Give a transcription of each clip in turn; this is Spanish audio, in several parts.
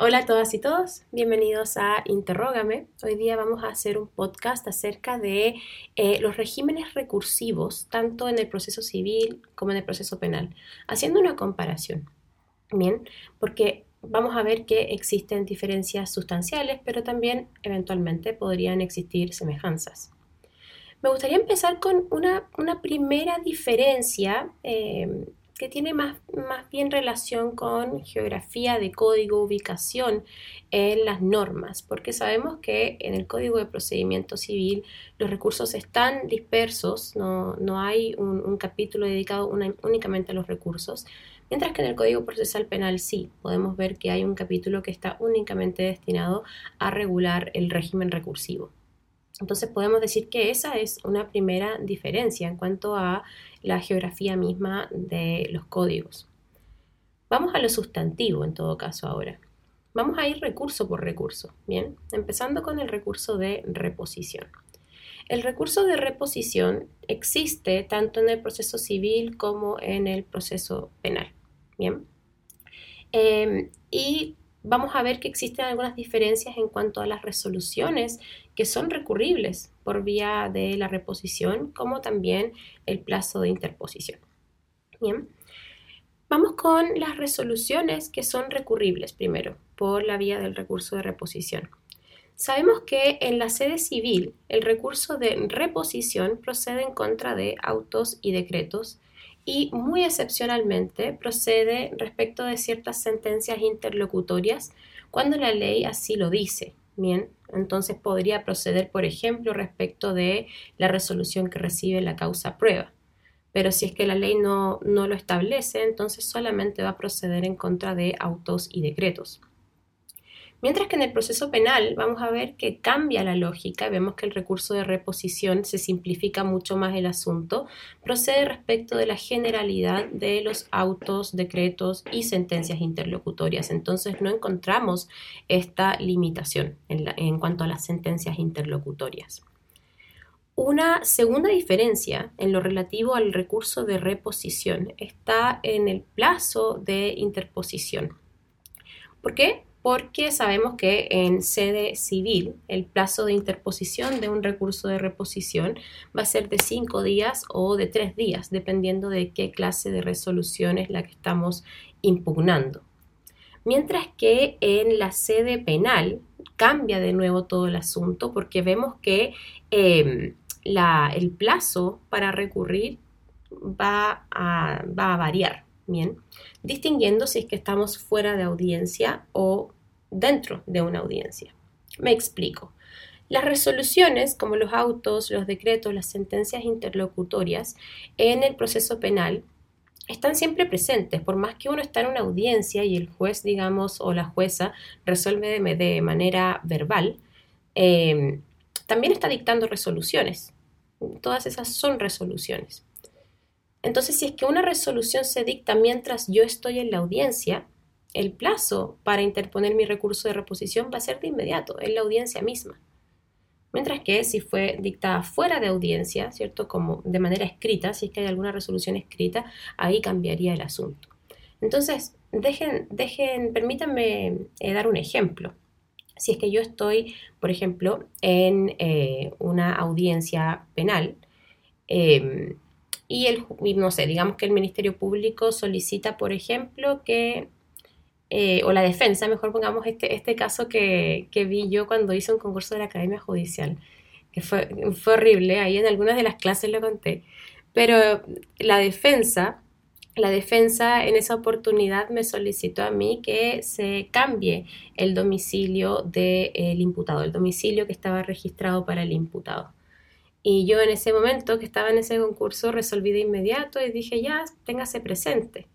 Hola a todas y todos, bienvenidos a Interrógame. Hoy día vamos a hacer un podcast acerca de eh, los regímenes recursivos, tanto en el proceso civil como en el proceso penal, haciendo una comparación. Bien, porque vamos a ver que existen diferencias sustanciales, pero también eventualmente podrían existir semejanzas. Me gustaría empezar con una, primera diferencia eh, que tiene más, más bien relación con geografía de código, ubicación en las normas, porque sabemos que en el Código de Procedimiento Civil los recursos están dispersos, no, no hay un, capítulo dedicado únicamente a los recursos, mientras que en el Código Procesal Penal sí, podemos ver que hay un capítulo que está únicamente destinado a regular el régimen recursivo. Entonces podemos decir que esa es una primera diferencia en cuanto a la geografía misma de los códigos. Vamos a lo sustantivo en todo caso ahora. Vamos a ir recurso por recurso, ¿bien? Empezando con el recurso de reposición. El recurso de reposición existe tanto en el proceso civil como en el proceso penal, ¿bien? Em, y vamos a ver que existen algunas diferencias en cuanto a las resoluciones que son recurribles por vía de la reposición, como también el plazo de interposición. Bien. Vamos con las resoluciones que son recurribles primero por la vía del recurso de reposición. Sabemos que en la sede civil el recurso de reposición procede en contra de autos y decretos y muy excepcionalmente procede respecto de ciertas sentencias interlocutorias cuando la ley así lo dice. Bien, entonces podría proceder, por ejemplo, respecto de la resolución que recibe la causa prueba. Pero si es que la ley no, no lo establece, entonces solamente va a proceder en contra de autos y decretos. Mientras que en el proceso penal vamos a ver que cambia la lógica, vemos que el recurso de reposición se simplifica mucho más el asunto, procede respecto de la generalidad de los autos, decretos y sentencias interlocutorias. Entonces no encontramos esta limitación en, en cuanto a las sentencias interlocutorias. Una segunda diferencia en lo relativo al recurso de reposición está en el plazo de interposición. ¿Por qué? Porque sabemos que en sede civil el plazo de interposición de un recurso de reposición va a ser de cinco días o de tres días, dependiendo de qué clase de resolución es la que estamos impugnando. Mientras que en la sede penal cambia de nuevo todo el asunto porque vemos que em, el plazo para recurrir va a, va a variar. Bien, distinguiendo si es que estamos fuera de audiencia o dentro de una audiencia. Me explico. Las resoluciones, como los autos, los decretos, las sentencias interlocutorias en el proceso penal, están siempre presentes, por más que uno está en una audiencia y el juez, digamos, o la jueza resuelve de, manera verbal, em, también está dictando resoluciones. Todas esas son resoluciones. Entonces, si es que una resolución se dicta mientras yo estoy en la audiencia, el plazo para interponer mi recurso de reposición va a ser de inmediato, en la audiencia misma. Mientras que si fue dictada fuera de audiencia, ¿cierto? Como de manera escrita, si es que hay alguna resolución escrita, ahí cambiaría el asunto. Entonces, dejen, dejen, permítanme eh, dar un ejemplo. Si es que yo estoy, por ejemplo, en eh, una audiencia penal, em, y el, no sé, digamos que el Ministerio Público solicita, por ejemplo, que eh, o la defensa, mejor pongamos este, este caso que, vi yo cuando hice un concurso de la Academia Judicial, que fue, fue horrible, ahí en algunas de las clases lo conté, pero la defensa, la defensa en esa oportunidad me solicitó a mí que se cambie el domicilio del imputado, el domicilio que estaba registrado para el imputado. Y yo en ese momento que estaba en ese concurso resolví de inmediato y dije, ya, téngase presente.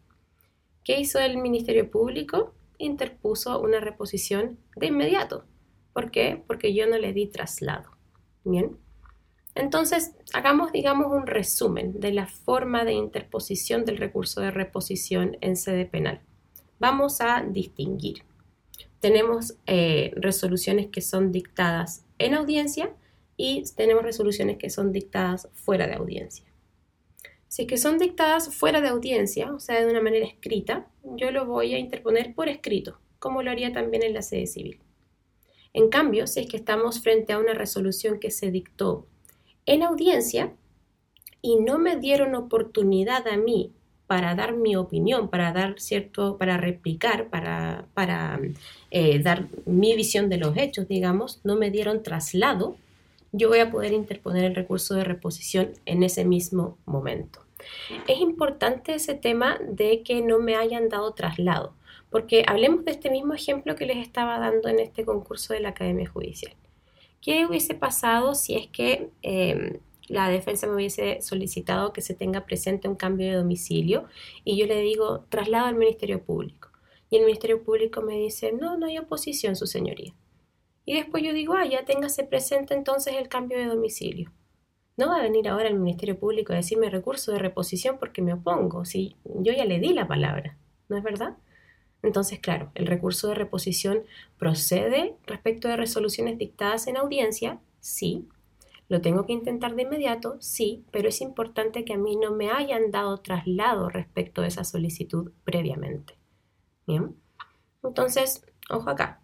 ¿Qué hizo el Ministerio Público? Interpuso una reposición de inmediato. ¿Por qué? Porque yo no le di traslado. Bien. Entonces, hagamos, digamos, un resumen de la forma de interposición del recurso de reposición en sede penal. Vamos a distinguir. Tenemos eh, resoluciones que son dictadas en audiencia y tenemos resoluciones que son dictadas fuera de audiencia. Si es que son dictadas fuera de audiencia, o sea, de una manera escrita, yo lo voy a interponer por escrito. como lo haría también en la sede civil. En cambio, si es que estamos frente a una resolución que se dictó en audiencia y no me dieron oportunidad a mí para dar mi opinión, para dar cierto, para replicar, para, para eh, dar mi visión de los hechos, digamos, no me dieron traslado, yo voy a poder interponer el recurso de reposición en ese mismo momento. Es importante ese tema de que no me hayan dado traslado, porque hablemos de este mismo ejemplo que les estaba dando en este concurso de la Academia Judicial. ¿Qué hubiese pasado si es que em, la defensa me hubiese solicitado que se tenga presente un cambio de domicilio y yo le digo traslado al Ministerio Público? Y el Ministerio Público me dice, no, no hay oposición, su señoría. Y después yo digo, ah, ya téngase presente entonces el cambio de domicilio. No va a venir ahora el Ministerio Público a decirme recurso de reposición porque me opongo, si yo ya le di la palabra, ¿no es verdad? Entonces, claro, el recurso de reposición procede respecto de resoluciones dictadas en audiencia, sí. Lo tengo que intentar de inmediato, sí, pero es importante que a mí no me hayan dado traslado respecto de esa solicitud previamente. Bien. Entonces, ojo acá,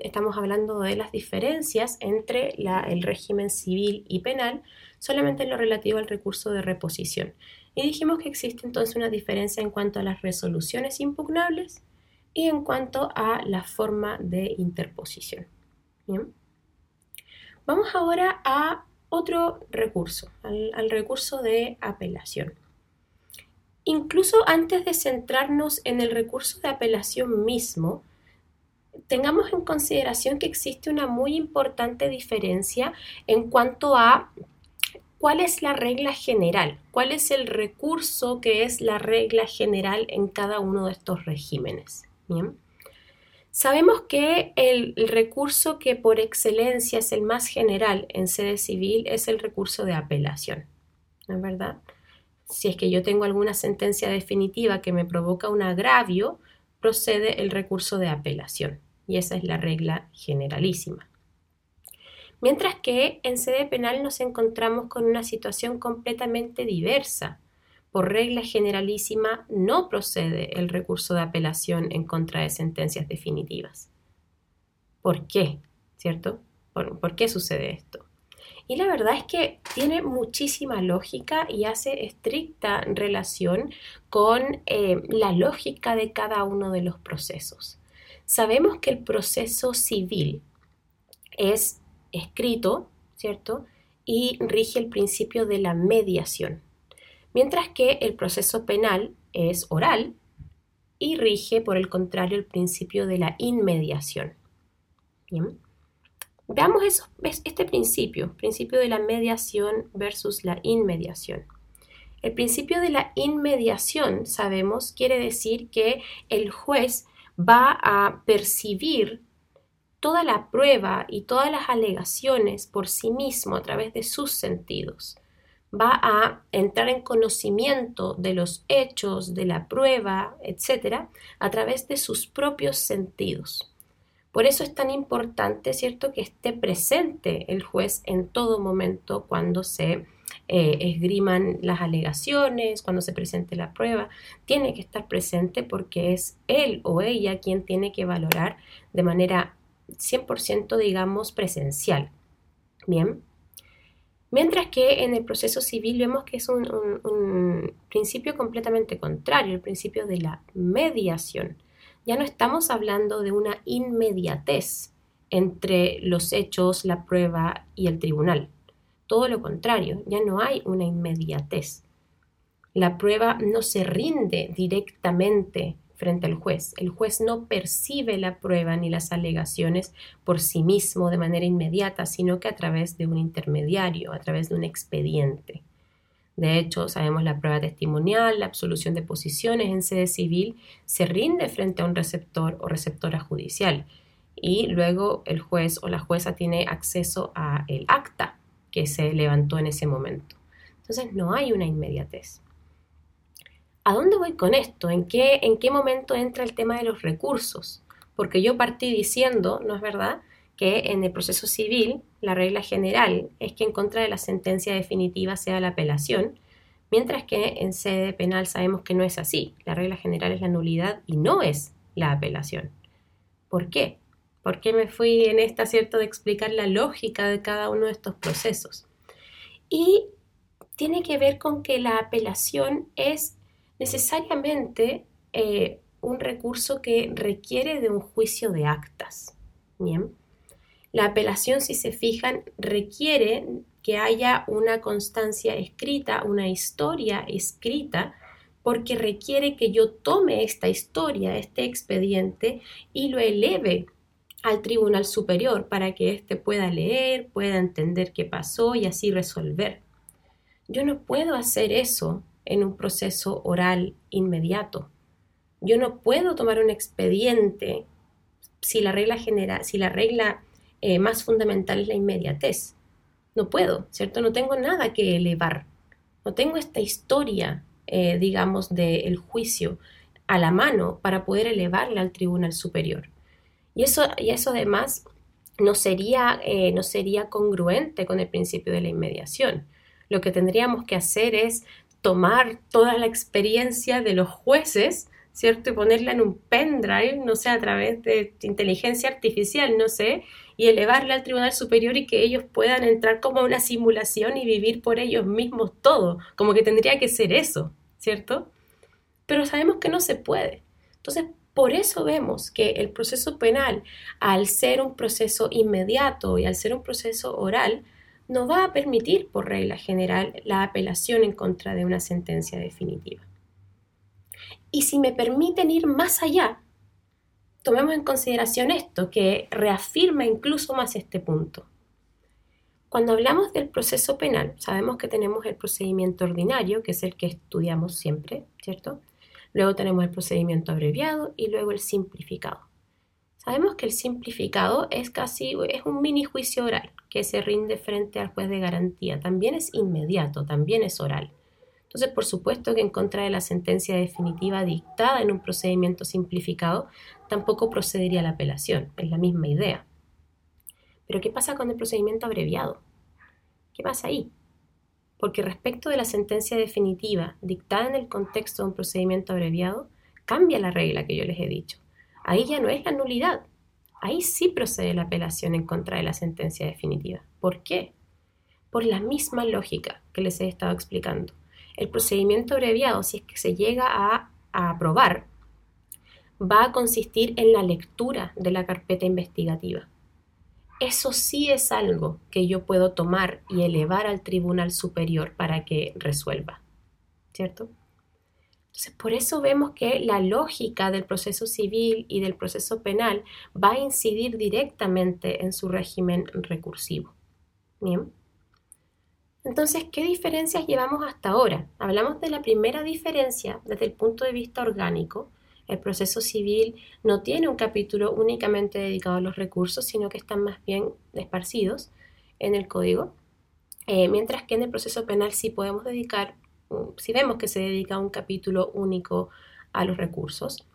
estamos hablando de las diferencias entre el régimen civil y penal solamente en lo relativo al recurso de reposición. Y dijimos que existe entonces una diferencia en cuanto a las resoluciones impugnables y en cuanto a la forma de interposición. Vamos ahora a otro recurso, al recurso de apelación. Incluso antes de centrarnos en el recurso de apelación mismo, tengamos en consideración que existe una muy importante diferencia en cuanto a cuál es la regla general, cuál es el recurso que es la regla general en cada uno de estos regímenes. Sabemos que el, recurso que por excelencia es el más general en sede civil es el recurso de apelación, ¿no es verdad? Si es que yo tengo alguna sentencia definitiva que me provoca un agravio, procede el recurso de apelación y esa es la regla generalísima. Mientras que en sede penal nos encontramos con una situación completamente diversa. Por regla generalísima no procede el recurso de apelación en contra de sentencias definitivas. ¿Por qué? ¿Cierto? ¿Por, qué sucede esto? Y la verdad es que tiene muchísima lógica y hace estricta relación con eh, la lógica de cada uno de los procesos. Sabemos que el proceso civil es escrito, ¿cierto? Y rige el principio de la mediación, mientras que el proceso penal es oral y rige, por el contrario, el principio de la inmediación. Bien. Veamos este principio, principio de la mediación versus la inmediación. El principio de la inmediación, sabemos, quiere decir que el juez va a percibir toda la prueba y todas las alegaciones por sí mismo a través de sus sentidos. Va a entrar en conocimiento de los hechos, de la prueba, etcétera, a través de sus propios sentidos. Por eso es tan importante, ¿cierto?, que esté presente el juez en todo momento cuando se eh, esgriman las alegaciones, cuando se presente la prueba, tiene que estar presente porque es él o ella quien tiene que valorar de manera 100% digamos presencial. Bien. Mientras que en el proceso civil vemos que es un, un, principio completamente contrario, el principio de la mediación. Ya no estamos hablando de una inmediatez entre los hechos, la prueba y el tribunal. Todo lo contrario, ya no hay una inmediatez. La prueba no se rinde directamente frente al juez. El juez no percibe la prueba ni las alegaciones por sí mismo de manera inmediata, sino que a través de un intermediario, a través de un expediente. De hecho, sabemos la prueba testimonial, la absolución de posiciones en sede civil se rinde frente a un receptor o receptora judicial y luego el juez o la jueza tiene acceso a el acta que se levantó en ese momento. Entonces no hay una inmediatez. ¿A dónde voy con esto? ¿En qué, ¿En qué momento entra el tema de los recursos? Porque yo partí diciendo, ¿no es verdad?, que en el proceso civil la regla general es que en contra de la sentencia definitiva sea la apelación, mientras que en sede penal sabemos que no es así. La regla general es la nulidad y no es la apelación. ¿Por qué? ¿Por qué me fui en esta, cierto, de explicar la lógica de cada uno de estos procesos? Y tiene que ver con que la apelación es necesariamente eh, un recurso que requiere de un juicio de actas. Bien. La apelación, si se fijan, requiere que haya una constancia escrita, una historia escrita, porque requiere que yo tome esta historia, este expediente, y lo eleve al tribunal superior para que éste pueda leer, pueda entender qué pasó y así resolver. Yo no puedo hacer eso en un proceso oral inmediato. Yo no puedo tomar un expediente si la regla general, si la regla eh, más fundamental es la inmediatez. No puedo, ¿cierto? No tengo nada que elevar. No tengo esta historia, eh, digamos, del juicio a la mano para poder elevarla al tribunal superior. Y eso, y eso además no sería, eh, no sería congruente con el principio de la inmediación. Lo que tendríamos que hacer es tomar toda la experiencia de los jueces, ¿cierto? Y ponerla en un pendrive, no sé, a través de inteligencia artificial, no sé, y elevarla al Tribunal Superior y que ellos puedan entrar como una simulación y vivir por ellos mismos todo, como que tendría que ser eso, ¿cierto? Pero sabemos que no se puede. Entonces, por eso vemos que el proceso penal, al ser un proceso inmediato y al ser un proceso oral, no va a permitir, por regla general, la apelación en contra de una sentencia definitiva. Y si me permiten ir más allá, tomemos en consideración esto, que reafirma incluso más este punto. Cuando hablamos del proceso penal, sabemos que tenemos el procedimiento ordinario, que es el que estudiamos siempre, ¿cierto? Luego tenemos el procedimiento abreviado y luego el simplificado. Sabemos que el simplificado es casi es un mini juicio oral que se rinde frente al juez de garantía. También es inmediato, también es oral. Entonces, por supuesto que en contra de la sentencia definitiva dictada en un procedimiento simplificado, tampoco procedería la apelación. Es la misma idea. Pero ¿qué pasa con el procedimiento abreviado? ¿Qué pasa ahí? Porque respecto de la sentencia definitiva dictada en el contexto de un procedimiento abreviado, cambia la regla que yo les he dicho. Ahí ya no es la nulidad, ahí sí procede la apelación en contra de la sentencia definitiva. ¿Por qué? Por la misma lógica que les he estado explicando. El procedimiento abreviado, si es que se llega a, a aprobar, va a consistir en la lectura de la carpeta investigativa eso sí es algo que yo puedo tomar y elevar al tribunal superior para que resuelva, ¿cierto? Entonces, por eso vemos que la lógica del proceso civil y del proceso penal va a incidir directamente en su régimen recursivo. Bien. Entonces, ¿qué diferencias llevamos hasta ahora? Hablamos de la primera diferencia desde el punto de vista orgánico, el proceso civil no tiene un capítulo únicamente dedicado a los recursos, sino que están más bien esparcidos en el código, eh, mientras que en el proceso penal sí podemos dedicar, si vemos que se dedica un capítulo único a los recursos.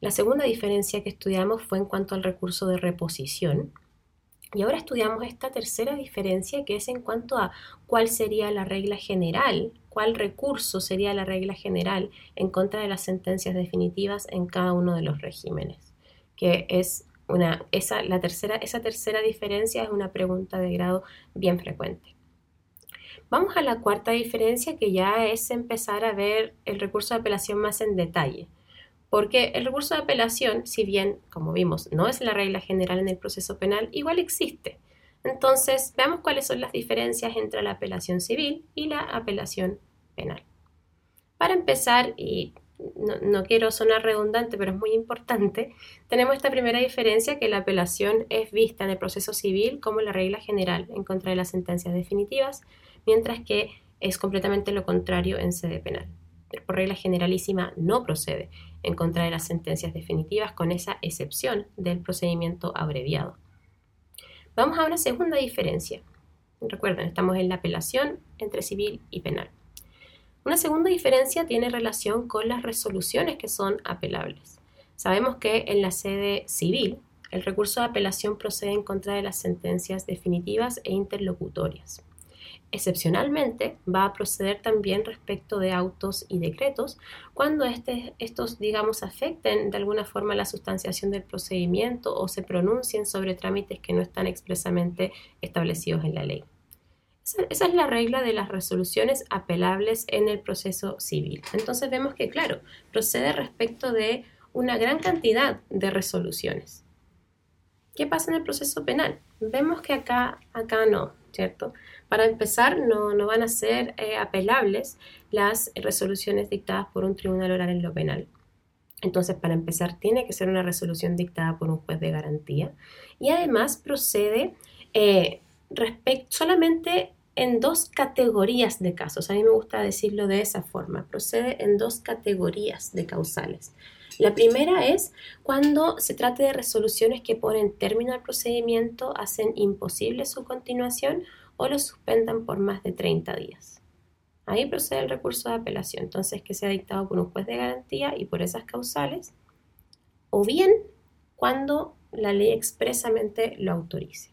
La segunda diferencia que estudiamos fue en cuanto al recurso de reposición. Y ahora estudiamos esta tercera diferencia que es en cuanto a cuál sería la regla general cuál recurso sería la regla general en contra de las sentencias definitivas en cada uno de los regímenes, que es una, esa, la tercera, esa tercera diferencia es una pregunta de grado bien frecuente. Vamos a la cuarta diferencia que ya es empezar a ver el recurso de apelación más en detalle. Porque el recurso de apelación, si bien, como vimos, no es la regla general en el proceso penal, igual existe. Entonces, veamos cuáles son las diferencias entre la apelación civil y la apelación penal. Para empezar, y no, quiero sonar redundante, pero es muy importante, tenemos esta primera diferencia que la apelación es vista en el proceso civil como la regla general en contra de las sentencias definitivas, mientras que es completamente lo contrario en sede penal. Por regla generalísima no procede en contra de las sentencias definitivas con esa excepción del procedimiento abreviado. Vamos a una segunda diferencia. Recuerden, estamos en la apelación entre civil y penal. Una segunda diferencia tiene relación con las resoluciones que son apelables. Sabemos que en la sede civil el recurso de apelación procede en contra de las sentencias definitivas e interlocutorias. Excepcionalmente va a proceder también respecto de autos y decretos cuando este, estos, digamos, afecten de alguna forma la sustanciación del procedimiento o se pronuncien sobre trámites que no están expresamente establecidos en la ley. Esa, es la regla de las resoluciones apelables en el proceso civil. Entonces vemos que, claro, procede respecto de una gran cantidad de resoluciones. ¿Qué pasa en el proceso penal? Vemos que acá, acá no, ¿cierto? Para empezar, no, no van a ser eh, apelables las resoluciones dictadas por un tribunal oral en lo penal. Entonces, para empezar, tiene que ser una resolución dictada por un juez de garantía y además procede eh, solamente en dos categorías de casos. A mí me gusta decirlo de esa forma. Procede en dos categorías de causales. La primera es cuando se trate de resoluciones que ponen término al procedimiento, hacen imposible su continuación o lo suspendan por más de 30 días. Ahí procede el recurso de apelación, entonces que sea dictado por un juez de garantía y por esas causales, o bien cuando la ley expresamente lo autorice.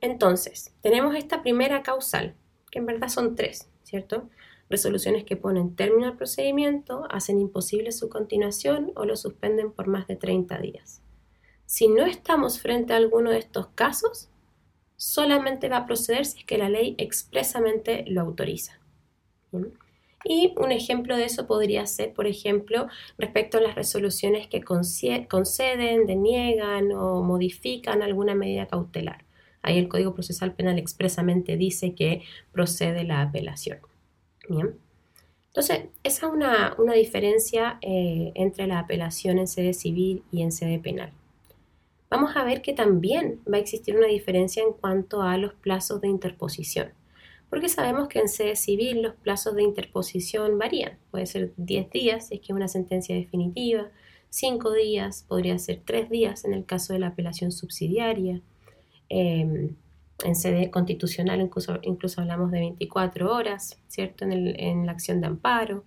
Entonces, tenemos esta primera causal, que en verdad son tres, ¿cierto? Resoluciones que ponen término al procedimiento, hacen imposible su continuación o lo suspenden por más de 30 días. Si no estamos frente a alguno de estos casos, solamente va a proceder si es que la ley expresamente lo autoriza. Y un ejemplo de eso podría ser, por ejemplo, respecto a las resoluciones que conceden, deniegan o modifican alguna medida cautelar. Ahí el Código Procesal Penal expresamente dice que procede la apelación. Bien. Entonces, esa es una, diferencia eh, entre la apelación en sede civil y en sede penal. Vamos a ver que también va a existir una diferencia en cuanto a los plazos de interposición, porque sabemos que en sede civil los plazos de interposición varían. Puede ser 10 días si es que es una sentencia definitiva, 5 días, podría ser 3 días en el caso de la apelación subsidiaria, Em, en sede constitucional incluso, incluso hablamos de 24 horas, ¿cierto? En, la acción de amparo.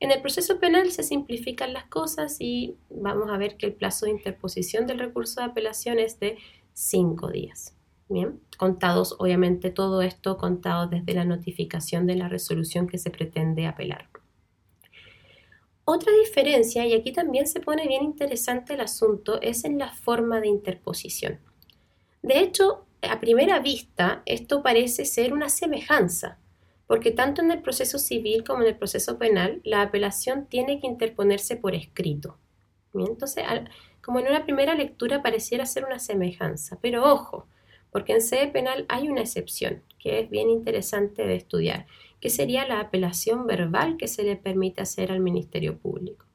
En el proceso penal se simplifican las cosas y vamos a ver que el plazo de interposición del recurso de apelación es de 5 días. Bien, contados, obviamente, todo esto contado desde la notificación de la resolución que se pretende apelar. Otra diferencia, y aquí también se pone bien interesante el asunto, es en la forma de interposición. De hecho, a primera vista, esto parece ser una semejanza, porque tanto en el proceso civil como en el proceso penal, la apelación tiene que interponerse por escrito. Entonces, como en una primera lectura pareciera ser una semejanza, pero ojo, porque en sede penal hay una excepción que es bien interesante de estudiar, que sería la apelación verbal que se le permite hacer al Ministerio Público.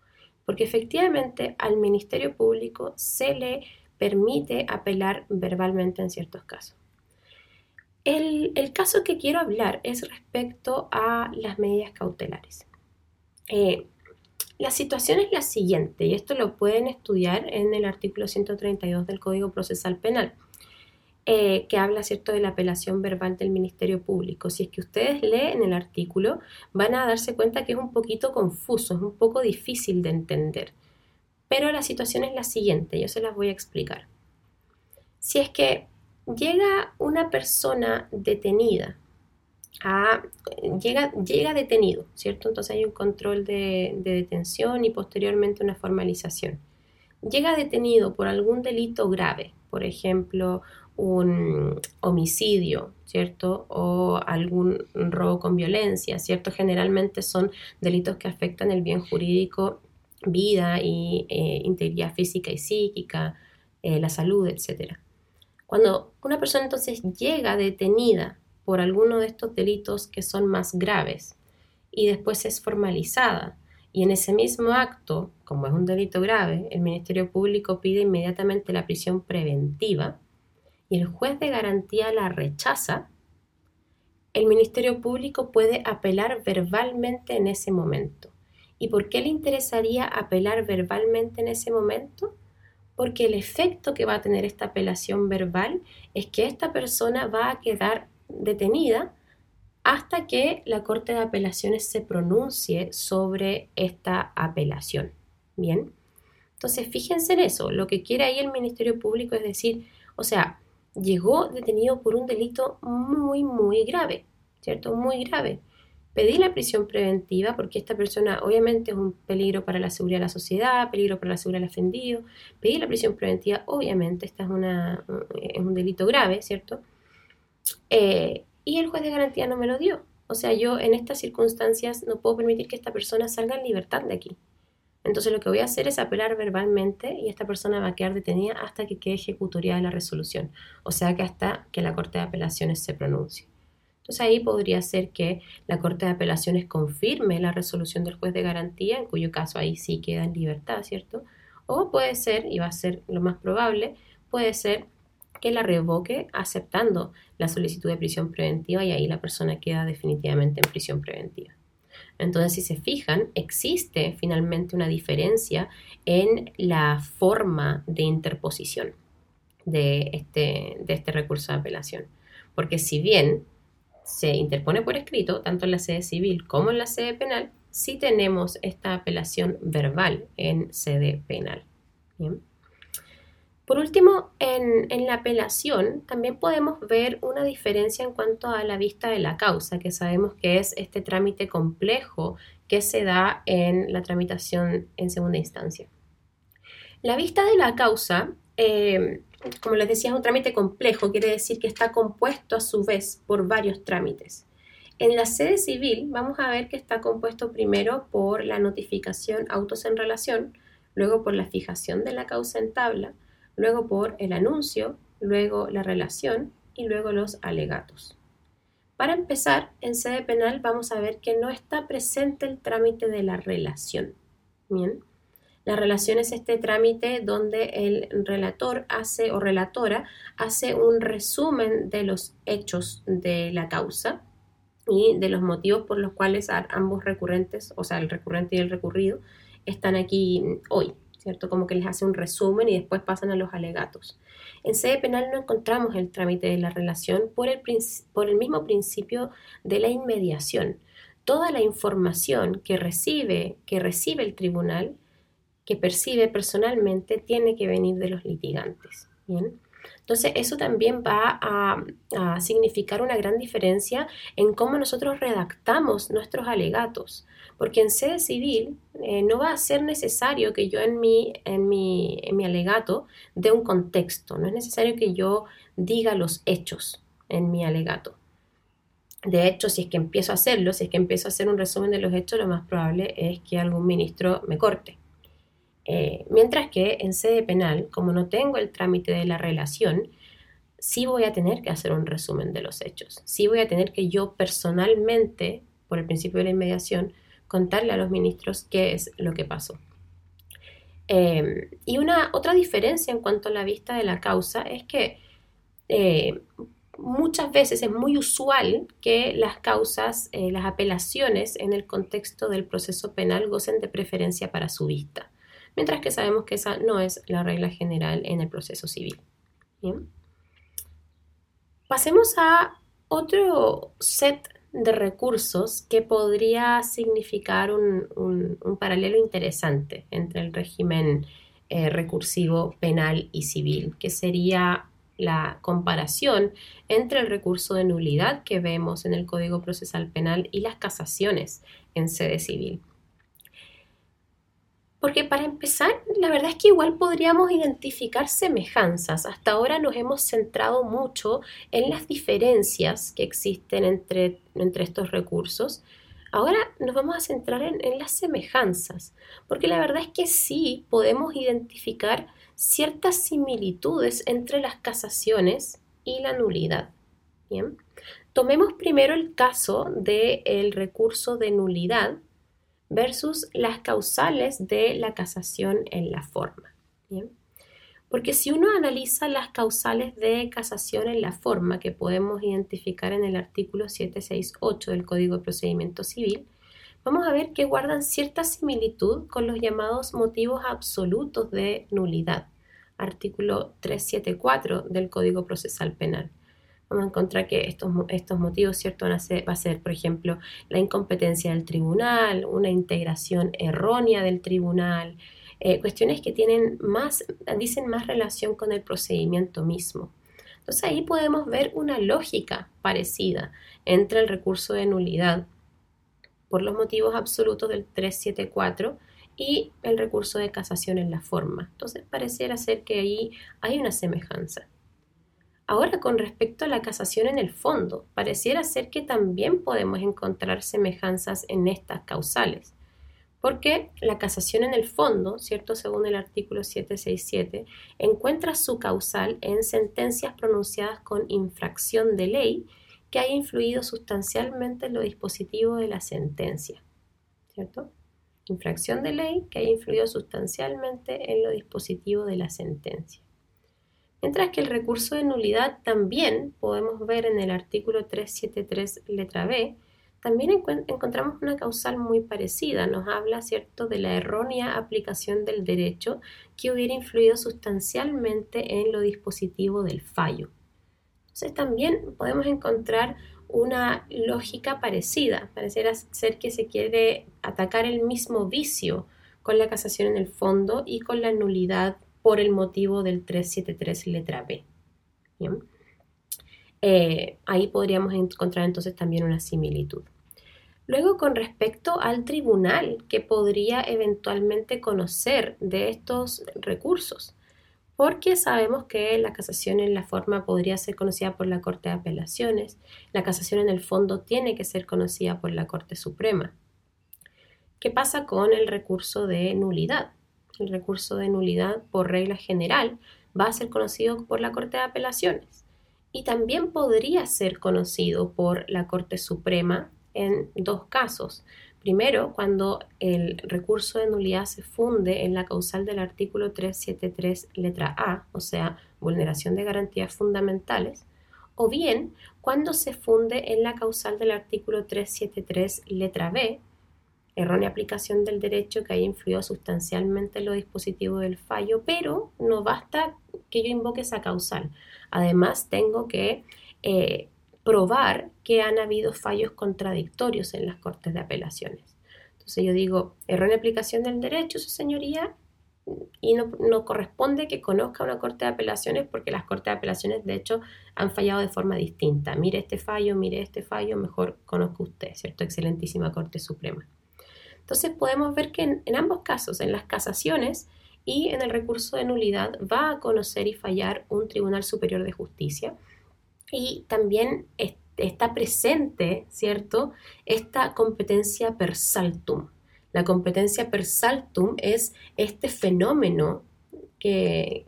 Porque efectivamente al Ministerio Público se le permite apelar verbalmente en ciertos casos. El, caso que quiero hablar es respecto a las medidas cautelares. Eh, la situación es la siguiente, y esto lo pueden estudiar en el artículo 132 del Código Procesal Penal, eh, que habla cierto de la apelación verbal del Ministerio Público. Si es que ustedes leen el artículo, van a darse cuenta que es un poquito confuso, es un poco difícil de entender. Pero la situación es la siguiente, yo se las voy a explicar. Si es que llega una persona detenida, llega, llega detenido, ¿cierto? Entonces hay un control de, de detención y posteriormente una formalización. Llega detenido por algún delito grave, por ejemplo, un homicidio, ¿cierto? O algún robo con violencia, ¿cierto? Generalmente son delitos que afectan el bien jurídico vida y eh, integridad física y psíquica, eh, la salud, etc. Cuando una persona entonces llega detenida por alguno de estos delitos que son más graves y después es formalizada y en ese mismo acto, como es un delito grave, el Ministerio Público pide inmediatamente la prisión preventiva y el juez de garantía la rechaza, el Ministerio Público puede apelar verbalmente en ese momento ¿Y por qué le interesaría apelar verbalmente en ese momento? Porque el efecto que va a tener esta apelación verbal es que esta persona va a quedar detenida hasta que la Corte de Apelaciones se pronuncie sobre esta apelación. Bien, entonces fíjense en eso, lo que quiere ahí el Ministerio Público es decir, o sea, llegó detenido por un delito muy, muy grave, ¿cierto? Muy grave. Pedí la prisión preventiva porque esta persona obviamente es un peligro para la seguridad de la sociedad, peligro para la seguridad del ofendido. Pedí la prisión preventiva, obviamente, esta es, una, es un delito grave, ¿cierto? Eh, y el juez de garantía no me lo dio. O sea, yo en estas circunstancias no puedo permitir que esta persona salga en libertad de aquí. Entonces lo que voy a hacer es apelar verbalmente y esta persona va a quedar detenida hasta que quede ejecutoriada la resolución, o sea que hasta que la Corte de Apelaciones se pronuncie. Entonces ahí podría ser que la Corte de Apelaciones confirme la resolución del juez de garantía, en cuyo caso ahí sí queda en libertad, ¿cierto? O puede ser, y va a ser lo más probable, puede ser que la revoque aceptando la solicitud de prisión preventiva y ahí la persona queda definitivamente en prisión preventiva. Entonces, si se fijan, existe finalmente una diferencia en la forma de interposición de este, de este recurso de apelación. Porque si bien se interpone por escrito, tanto en la sede civil como en la sede penal, sí tenemos esta apelación verbal en sede penal. Por último, en, la apelación también podemos ver una diferencia en cuanto a la vista de la causa, que sabemos que es este trámite complejo que se da en la tramitación en segunda instancia. La vista de la causa, eh, como les decía, es un trámite complejo, quiere decir que está compuesto a su vez por varios trámites. En la sede civil vamos a ver que está compuesto primero por la notificación autos en relación, luego por la fijación de la causa en tabla, luego por el anuncio, luego la relación y luego los alegatos. Para empezar, en sede penal vamos a ver que no está presente el trámite de la relación. Bien, la relación es este trámite donde el relator hace o relatora hace un resumen de los hechos de la causa y de los motivos por los cuales ambos recurrentes, o sea, el recurrente y el recurrido, están aquí hoy, ¿cierto? Como que les hace un resumen y después pasan a los alegatos. En sede penal no encontramos el trámite de la relación por el, por el mismo principio de la inmediación. Toda la información que recibe, que recibe el tribunal, que percibe personalmente, tiene que venir de los litigantes. ¿bien? Entonces, eso también va a, significar una gran diferencia en cómo nosotros redactamos nuestros alegatos, porque en sede civil eh, no va a ser necesario que yo en mi, en, mi, en mi alegato dé un contexto, no es necesario que yo diga los hechos en mi alegato. De hecho, si es que empiezo a hacerlo, si es que empiezo a hacer un resumen de los hechos, lo más probable es que algún ministro me corte. Eh, mientras que en sede penal, como no tengo el trámite de la relación, sí voy a tener que hacer un resumen de los hechos. Sí voy a tener que yo personalmente, por el principio de la inmediación, contarle a los ministros qué es lo que pasó. Em, y una otra diferencia en cuanto a la vista de la causa es que eh, muchas veces es muy usual que las causas, eh, las apelaciones en el contexto del proceso penal gocen de preferencia para su vista mientras que sabemos que esa no es la regla general en el proceso civil. Pasemos a otro set de recursos que podría significar un, paralelo interesante entre el régimen eh, recursivo penal y civil, que sería la comparación entre el recurso de nulidad que vemos en el Código Procesal Penal y las casaciones en sede civil. Porque para empezar, la verdad es que igual podríamos identificar semejanzas. Hasta ahora nos hemos centrado mucho en las diferencias que existen entre, entre estos recursos. Ahora nos vamos a centrar en, en, las semejanzas, porque la verdad es que sí podemos identificar ciertas similitudes entre las casaciones y la nulidad. Bien, tomemos primero el caso del recurso de nulidad versus las causales de la casación en la forma. Porque si uno analiza las causales de casación en la forma que podemos identificar en el artículo 768 del Código de Procedimiento Civil, vamos a ver que guardan cierta similitud con los llamados motivos absolutos de nulidad, artículo 374 del Código Procesal Penal vamos a encontrar que estos, estos motivos, ¿cierto? Van a ser, va a ser, por ejemplo, la incompetencia del tribunal, una integración errónea del tribunal, eh, cuestiones que tienen más, dicen más relación con el procedimiento mismo. Entonces ahí podemos ver una lógica parecida entre el recurso de nulidad por los motivos absolutos del 374 y el recurso de casación en la forma. Entonces pareciera ser que ahí hay una semejanza. Ahora, con respecto a la casación en el fondo, pareciera ser que también podemos encontrar semejanzas en estas causales, porque la casación en el fondo, ¿cierto? Según el artículo 767, encuentra su causal en sentencias pronunciadas con infracción de ley que haya influido sustancialmente en lo dispositivo de la sentencia, ¿cierto? Infracción de ley que haya influido sustancialmente en lo dispositivo de la sentencia. Mientras que el recurso de nulidad también podemos ver en el artículo 373 letra B, también encontramos una causal muy parecida. Nos habla, ¿cierto?, de la errónea aplicación del derecho que hubiera influido sustancialmente en lo dispositivo del fallo. Entonces también podemos encontrar una lógica parecida. Pareciera ser que se quiere atacar el mismo vicio con la casación en el fondo y con la nulidad por el motivo del 373 letra B. Eh, ahí podríamos encontrar entonces también una similitud. Luego, con respecto al tribunal que podría eventualmente conocer de estos recursos, porque sabemos que la casación en la forma podría ser conocida por la Corte de Apelaciones, la casación en el fondo tiene que ser conocida por la Corte Suprema. ¿Qué pasa con el recurso de nulidad? El recurso de nulidad por regla general va a ser conocido por la Corte de Apelaciones y también podría ser conocido por la Corte Suprema en dos casos. Primero, cuando el recurso de nulidad se funde en la causal del artículo 373 letra A, o sea, vulneración de garantías fundamentales, o bien cuando se funde en la causal del artículo 373 letra B, errónea aplicación del derecho que haya influido sustancialmente en los dispositivos del fallo, pero no basta que yo invoque esa causal. Además, tengo que eh, probar que han habido fallos contradictorios en las Cortes de Apelaciones. Entonces yo digo, errónea aplicación del derecho, su señoría, y no, no, corresponde que conozca una Corte de Apelaciones porque las Cortes de Apelaciones de hecho han fallado de forma distinta. Mire este fallo, mire este fallo, mejor conozca usted, ¿cierto? Excelentísima Corte Suprema. Entonces podemos ver que en, ambos casos, en las casaciones y en el recurso de nulidad, va a conocer y fallar un Tribunal Superior de Justicia y también está presente, ¿cierto?, esta competencia per saltum. La competencia per saltum es este fenómeno que,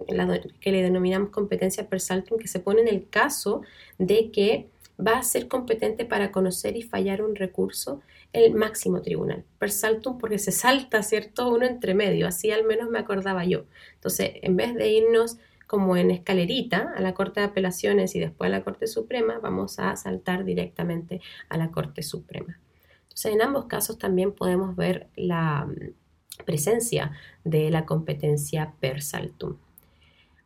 que, le denominamos competencia per saltum, que se pone en el caso de que va a ser competente para conocer y fallar un recurso el máximo tribunal. Per saltum porque se salta, ¿cierto? Uno entre medio, así al menos me acordaba yo. Entonces, en vez de irnos como en escalerita a la Corte de Apelaciones y después a la Corte Suprema, vamos a saltar directamente a la Corte Suprema. Entonces, en ambos casos también podemos ver la mm, presencia de la competencia per saltum.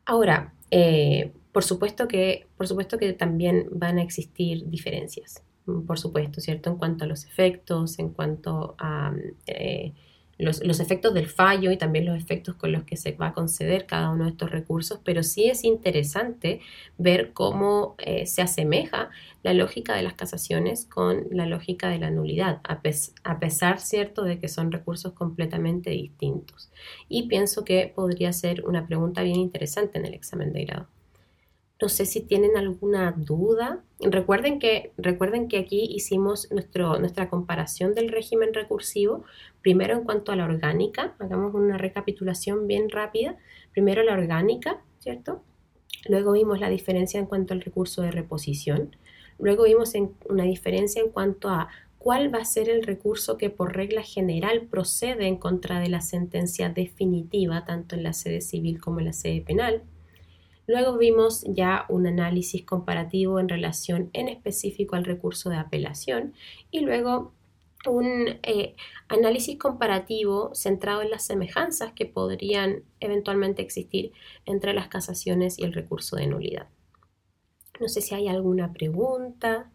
Ahora, eh, por, supuesto que, por supuesto que también van a existir diferencias por supuesto, ¿cierto? En cuanto a los efectos, en cuanto a eh, los, efectos del fallo y también los efectos con los que se va a conceder cada uno de estos recursos, pero sí es interesante ver cómo eh, se asemeja la lógica de las casaciones con la lógica de la nulidad, a, a pesar, ¿cierto?, de que son recursos completamente distintos. Y pienso que podría ser una pregunta bien interesante en el examen de grado. No sé si tienen alguna duda. Recuerden que, recuerden que aquí hicimos nuestro, nuestra comparación del régimen recursivo. Primero en cuanto a la orgánica, hagamos una recapitulación bien rápida. Primero la orgánica, ¿cierto? Luego vimos la diferencia en cuanto al recurso de reposición. Luego vimos una diferencia en cuanto a cuál va a ser el recurso que por regla general procede en contra de la sentencia definitiva, tanto en la sede civil como en la sede penal. Luego vimos ya un análisis comparativo en relación en específico al recurso de apelación y luego un eh, análisis comparativo centrado en las semejanzas que podrían eventualmente existir entre las casaciones y el recurso de nulidad. No sé si hay alguna pregunta.